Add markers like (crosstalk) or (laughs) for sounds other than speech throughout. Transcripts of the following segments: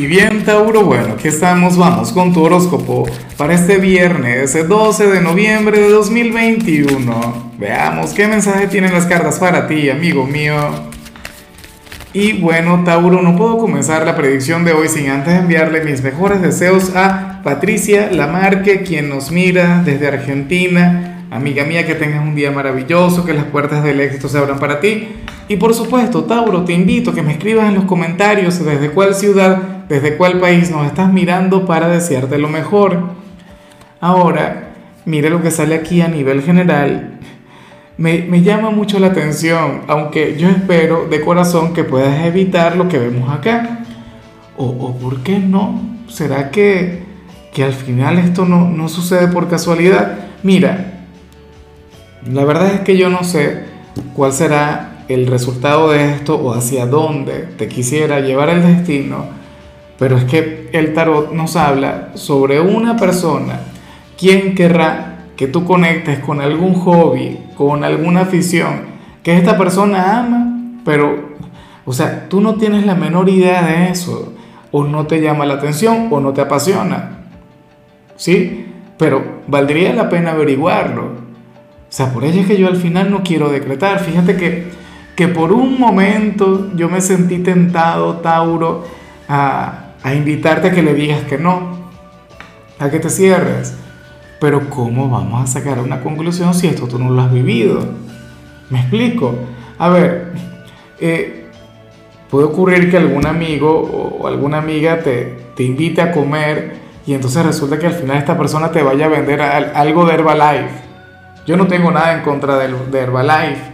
Y bien, Tauro, bueno, aquí estamos, vamos con tu horóscopo para este viernes 12 de noviembre de 2021. Veamos qué mensaje tienen las cartas para ti, amigo mío. Y bueno, Tauro, no puedo comenzar la predicción de hoy sin antes enviarle mis mejores deseos a Patricia Lamarque, quien nos mira desde Argentina. Amiga mía, que tengas un día maravilloso, que las puertas del éxito se abran para ti. Y por supuesto, Tauro, te invito a que me escribas en los comentarios desde cuál ciudad desde cuál país nos estás mirando para desearte lo mejor. Ahora, mire lo que sale aquí a nivel general. Me, llama mucho la atención, aunque yo espero de corazón que puedas evitar lo que vemos acá. O, o ¿por qué no? ¿Será que, que al final esto no, no sucede por casualidad? Mira, la verdad es que yo no sé cuál será el resultado de esto o hacia dónde te quisiera llevar el destino pero es que el tarot nos habla sobre una persona, quien querrá que tú conectes con algún hobby, con alguna afición, que esta persona ama, pero, o sea, tú no tienes la menor idea de eso, o no te llama la atención, o no te apasiona. ¿Sí? Pero valdría la pena averiguarlo. O sea, por ello es que yo al final no quiero decretar. Fíjate que, que por un momento yo me sentí tentado, Tauro, a, a invitarte a que le digas que no, a que te cierres. Pero ¿cómo vamos a sacar una conclusión si esto tú no lo has vivido? ¿Me explico? A ver, eh, puede ocurrir que algún amigo o alguna amiga te, te invite a comer y entonces resulta que al final esta persona te vaya a vender algo de Herbalife. Yo no tengo nada en contra de, Herbalife,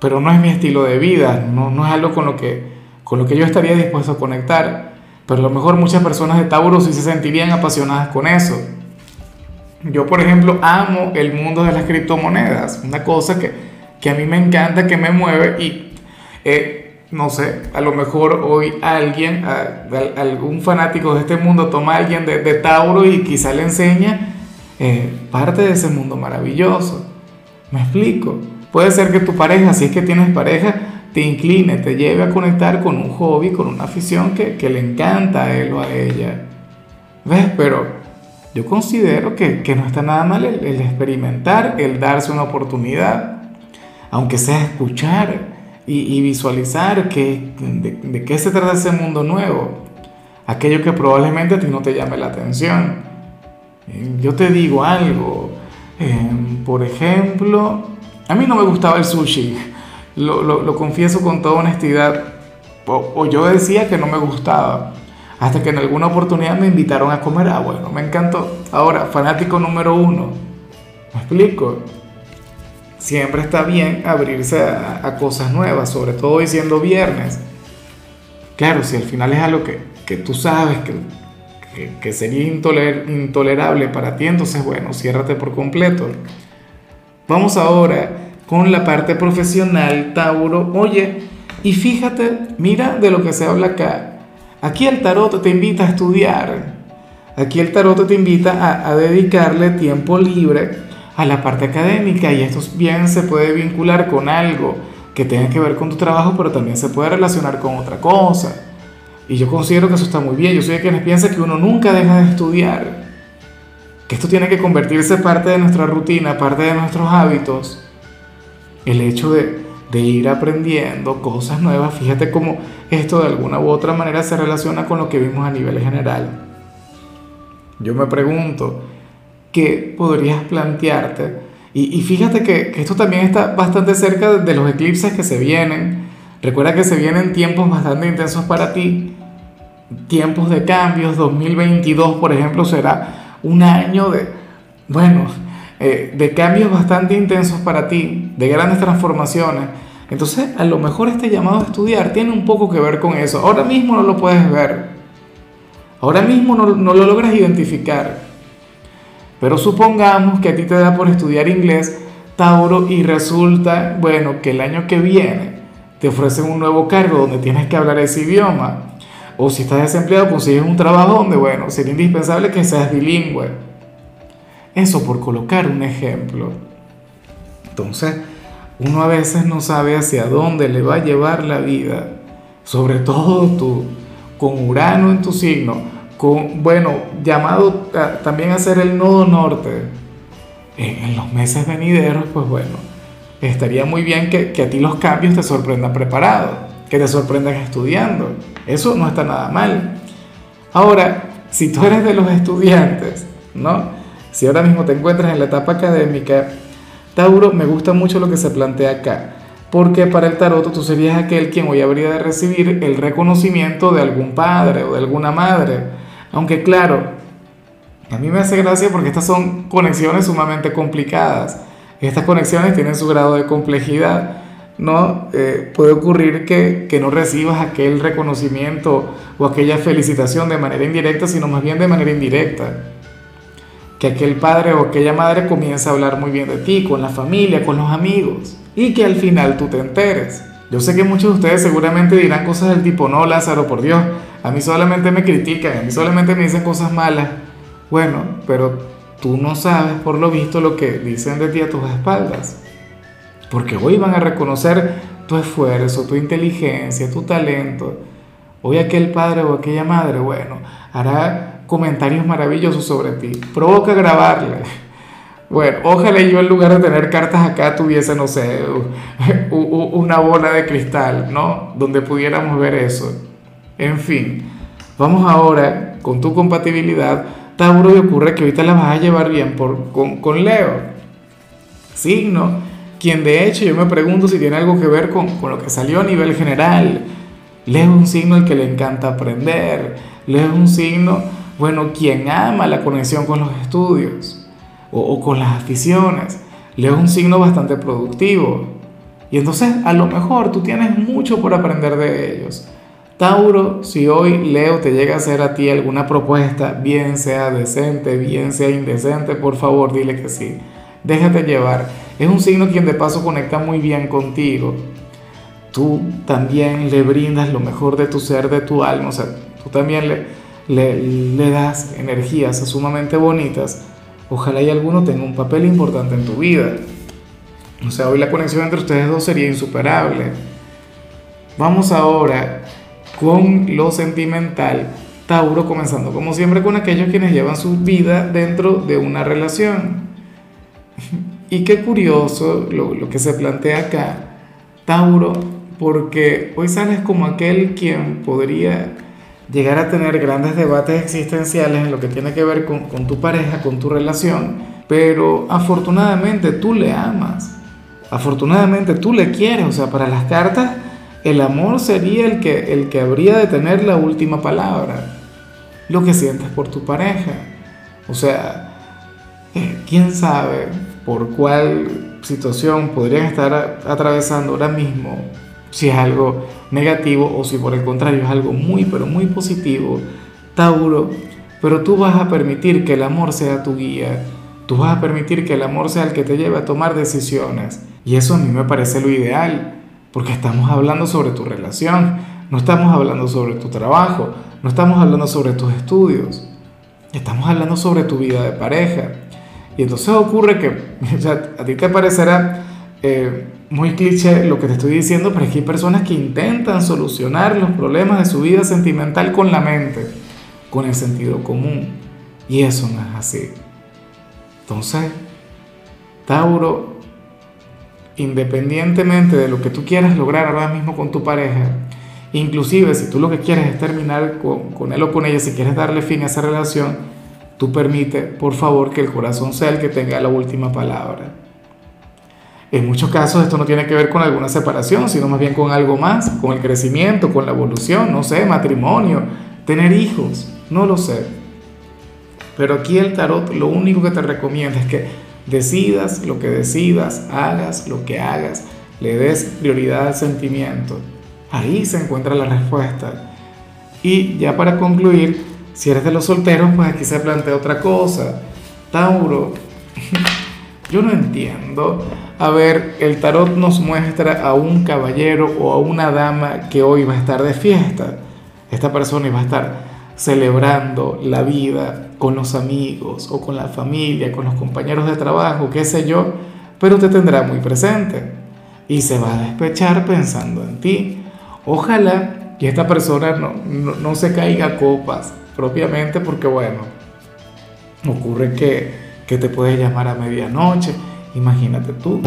pero no es mi estilo de vida, no, no es algo con lo, que, con lo que yo estaría dispuesto a conectar. Pero a lo mejor muchas personas de Tauro sí se sentirían apasionadas con eso. Yo, por ejemplo, amo el mundo de las criptomonedas, una cosa que, que a mí me encanta, que me mueve y, eh, no sé, a lo mejor hoy alguien, algún fanático de este mundo toma a alguien de, Tauro y quizá le enseña eh, parte de ese mundo maravilloso. ¿Me explico? Puede ser que tu pareja, si es que tienes pareja, te incline, te lleve a conectar con un hobby, con una afición que, que le encanta a él o a ella. ¿Ves? Pero yo considero que, que no está nada mal el, experimentar, el darse una oportunidad, aunque sea escuchar y, visualizar que, de, qué se trata ese mundo nuevo, aquello que probablemente a ti no te llame la atención. Eh, yo te digo algo, eh, por ejemplo, a mí no me gustaba el sushi lo, confieso con toda honestidad, o, yo decía que no me gustaba, hasta que en alguna oportunidad me invitaron a comer, ah, bueno, me encantó. Ahora, fanático número uno, ¿me explico? Siempre está bien abrirse a, cosas nuevas, sobre todo hoy siendo viernes. Claro, si al final es algo que, que tú sabes que, que, sería intolerable para ti, entonces bueno, ciérrate por completo. Vamos ahora con la parte profesional, Tauro. Oye, y fíjate, mira de lo que se habla acá. Aquí el tarot te invita a estudiar. Aquí el tarot te invita a, dedicarle tiempo libre a la parte académica y esto bien se puede vincular con algo que tenga que ver con tu trabajo, pero también se puede relacionar con otra cosa. Y yo considero que eso está muy bien. Yo soy de quienes piensan que uno nunca deja de estudiar. Que esto tiene que convertirse parte de nuestra rutina, parte de nuestros hábitos el hecho de, ir aprendiendo cosas nuevas, fíjate cómo esto de alguna u otra manera se relaciona con lo que vimos a nivel general. Yo me pregunto, ¿qué podrías plantearte? Y, fíjate que, esto también está bastante cerca de los eclipses que se vienen. Recuerda que se vienen tiempos bastante intensos para ti, tiempos de cambios. 2022, por ejemplo, será un año de, bueno, eh, de cambios bastante intensos para ti, de grandes transformaciones. Entonces, a lo mejor este llamado a estudiar tiene un poco que ver con eso. Ahora mismo no lo puedes ver. Ahora mismo no, no lo logras identificar. Pero supongamos que a ti te da por estudiar inglés, Tauro, y resulta, bueno, que el año que viene te ofrecen un nuevo cargo donde tienes que hablar ese idioma. O si estás desempleado, consigues un trabajo donde, bueno, sería indispensable que seas bilingüe. Eso por colocar un ejemplo. Entonces, uno a veces no sabe hacia dónde le va a llevar la vida, sobre todo tu, con Urano en tu signo, con, bueno, llamado también a ser el nodo norte, en, los meses venideros, pues bueno, estaría muy bien que, que a ti los cambios te sorprendan preparado, que te sorprendan estudiando. Eso no está nada mal. Ahora, si tú eres de los estudiantes, ¿no? Si ahora mismo te encuentras en la etapa académica, Tauro, me gusta mucho lo que se plantea acá, porque para el tarot tú serías aquel quien hoy habría de recibir el reconocimiento de algún padre o de alguna madre. Aunque claro, a mí me hace gracia porque estas son conexiones sumamente complicadas. Estas conexiones tienen su grado de complejidad. ¿no? Eh, puede ocurrir que, que, no recibas aquel reconocimiento o aquella felicitación de manera indirecta, sino más bien de manera indirecta que aquel padre o aquella madre comienza a hablar muy bien de ti, con la familia, con los amigos, y que al final tú te enteres. Yo sé que muchos de ustedes seguramente dirán cosas del tipo, no, Lázaro, por Dios, a mí solamente me critican, a mí solamente me dicen cosas malas. Bueno, pero tú no sabes por lo visto lo que dicen de ti a tus espaldas. Porque hoy van a reconocer tu esfuerzo, tu inteligencia, tu talento. Hoy aquel padre o aquella madre, bueno, hará comentarios maravillosos sobre ti. Provoca grabarle. Bueno, ojalá yo en lugar de tener cartas acá tuviese, no sé, una bola de cristal, ¿no? Donde pudiéramos ver eso. En fin, vamos ahora con tu compatibilidad. Tauro, y ocurre que ahorita la vas a llevar bien por, con, con Leo. Signo, quien de hecho yo me pregunto si tiene algo que ver con, con lo que salió a nivel general. Leo es un signo al que le encanta aprender. Leo es un signo bueno, quien ama la conexión con los estudios o, con las aficiones, Leo es un signo bastante productivo. Y entonces a lo mejor tú tienes mucho por aprender de ellos. Tauro, si hoy Leo te llega a hacer a ti alguna propuesta, bien sea decente, bien sea indecente, por favor dile que sí. Déjate llevar. Es un signo quien de paso conecta muy bien contigo. Tú también le brindas lo mejor de tu ser, de tu alma. O sea, tú también le, le, das energías sumamente bonitas, ojalá y alguno tenga un papel importante en tu vida. O sea, hoy la conexión entre ustedes dos sería insuperable. Vamos ahora con lo sentimental. Tauro comenzando como siempre con aquellos quienes llevan su vida dentro de una relación. (laughs) Y qué curioso lo, lo que se plantea acá, Tauro, porque hoy sales como aquel quien podría llegar a tener grandes debates existenciales en lo que tiene que ver con, tu pareja, con tu relación, pero afortunadamente tú le amas, afortunadamente tú le quieres, o sea, para las cartas el amor sería el que, el que habría de tener la última palabra, lo que sientes por tu pareja, o sea, eh, quién sabe por cuál situación podrían estar atravesando ahora mismo si es algo negativo o si por el contrario es algo muy, pero muy positivo, Tauro, pero tú vas a permitir que el amor sea tu guía, tú vas a permitir que el amor sea el que te lleve a tomar decisiones. Y eso a mí me parece lo ideal, porque estamos hablando sobre tu relación, no estamos hablando sobre tu trabajo, no estamos hablando sobre tus estudios, estamos hablando sobre tu vida de pareja. Y entonces ocurre que (laughs) a ti te parecerá... Eh, muy cliché lo que te estoy diciendo, pero es que hay personas que intentan solucionar los problemas de su vida sentimental con la mente, con el sentido común. Y eso no es así. Entonces, Tauro, independientemente de lo que tú quieras lograr ahora mismo con tu pareja, inclusive si tú lo que quieres es terminar con, con él o con ella, si quieres darle fin a esa relación, tú permite, por favor, que el corazón sea el que tenga la última palabra. En muchos casos esto no tiene que ver con alguna separación, sino más bien con algo más, con el crecimiento, con la evolución, no sé, matrimonio, tener hijos, no lo sé. Pero aquí el tarot lo único que te recomienda es que decidas lo que decidas, hagas lo que hagas, le des prioridad al sentimiento. Ahí se encuentra la respuesta. Y ya para concluir, si eres de los solteros, pues aquí se plantea otra cosa. Tauro, (laughs) yo no entiendo a ver, el tarot nos muestra a un caballero o a una dama que hoy va a estar de fiesta. Esta persona iba a estar celebrando la vida con los amigos o con la familia, con los compañeros de trabajo, qué sé yo, pero te tendrá muy presente y se va a despechar pensando en ti. Ojalá y esta persona no, no, no se caiga a copas propiamente porque bueno, ocurre que, que te puede llamar a medianoche, imagínate tú,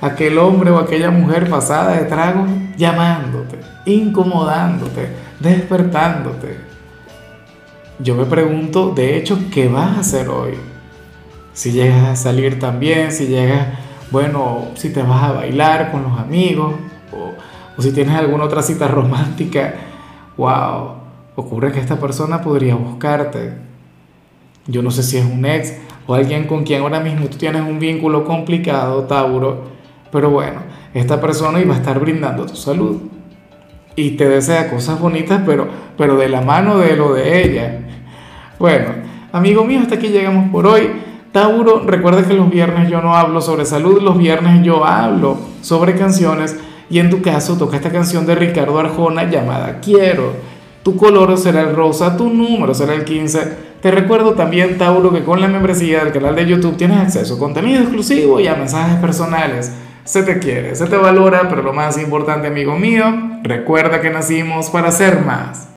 aquel hombre o aquella mujer pasada de trago llamándote, incomodándote, despertándote. Yo me pregunto, de hecho, ¿qué vas a hacer hoy? Si llegas a salir también, si llegas, bueno, si te vas a bailar con los amigos, o, o si tienes alguna otra cita romántica, wow, ocurre que esta persona podría buscarte. Yo no sé si es un ex o alguien con quien ahora mismo tú tienes un vínculo complicado, Tauro, pero bueno, esta persona iba a estar brindando tu salud y te desea cosas bonitas, pero, pero de la mano de lo de ella. Bueno, amigo mío, hasta aquí llegamos por hoy. Tauro, recuerda que los viernes yo no hablo sobre salud, los viernes yo hablo sobre canciones y en tu caso toca esta canción de Ricardo Arjona llamada Quiero. Tu color será el rosa, tu número será el 15. Te recuerdo también, Tauro, que con la membresía del canal de YouTube tienes acceso a contenido exclusivo y a mensajes personales. Se te quiere, se te valora, pero lo más importante, amigo mío, recuerda que nacimos para ser más.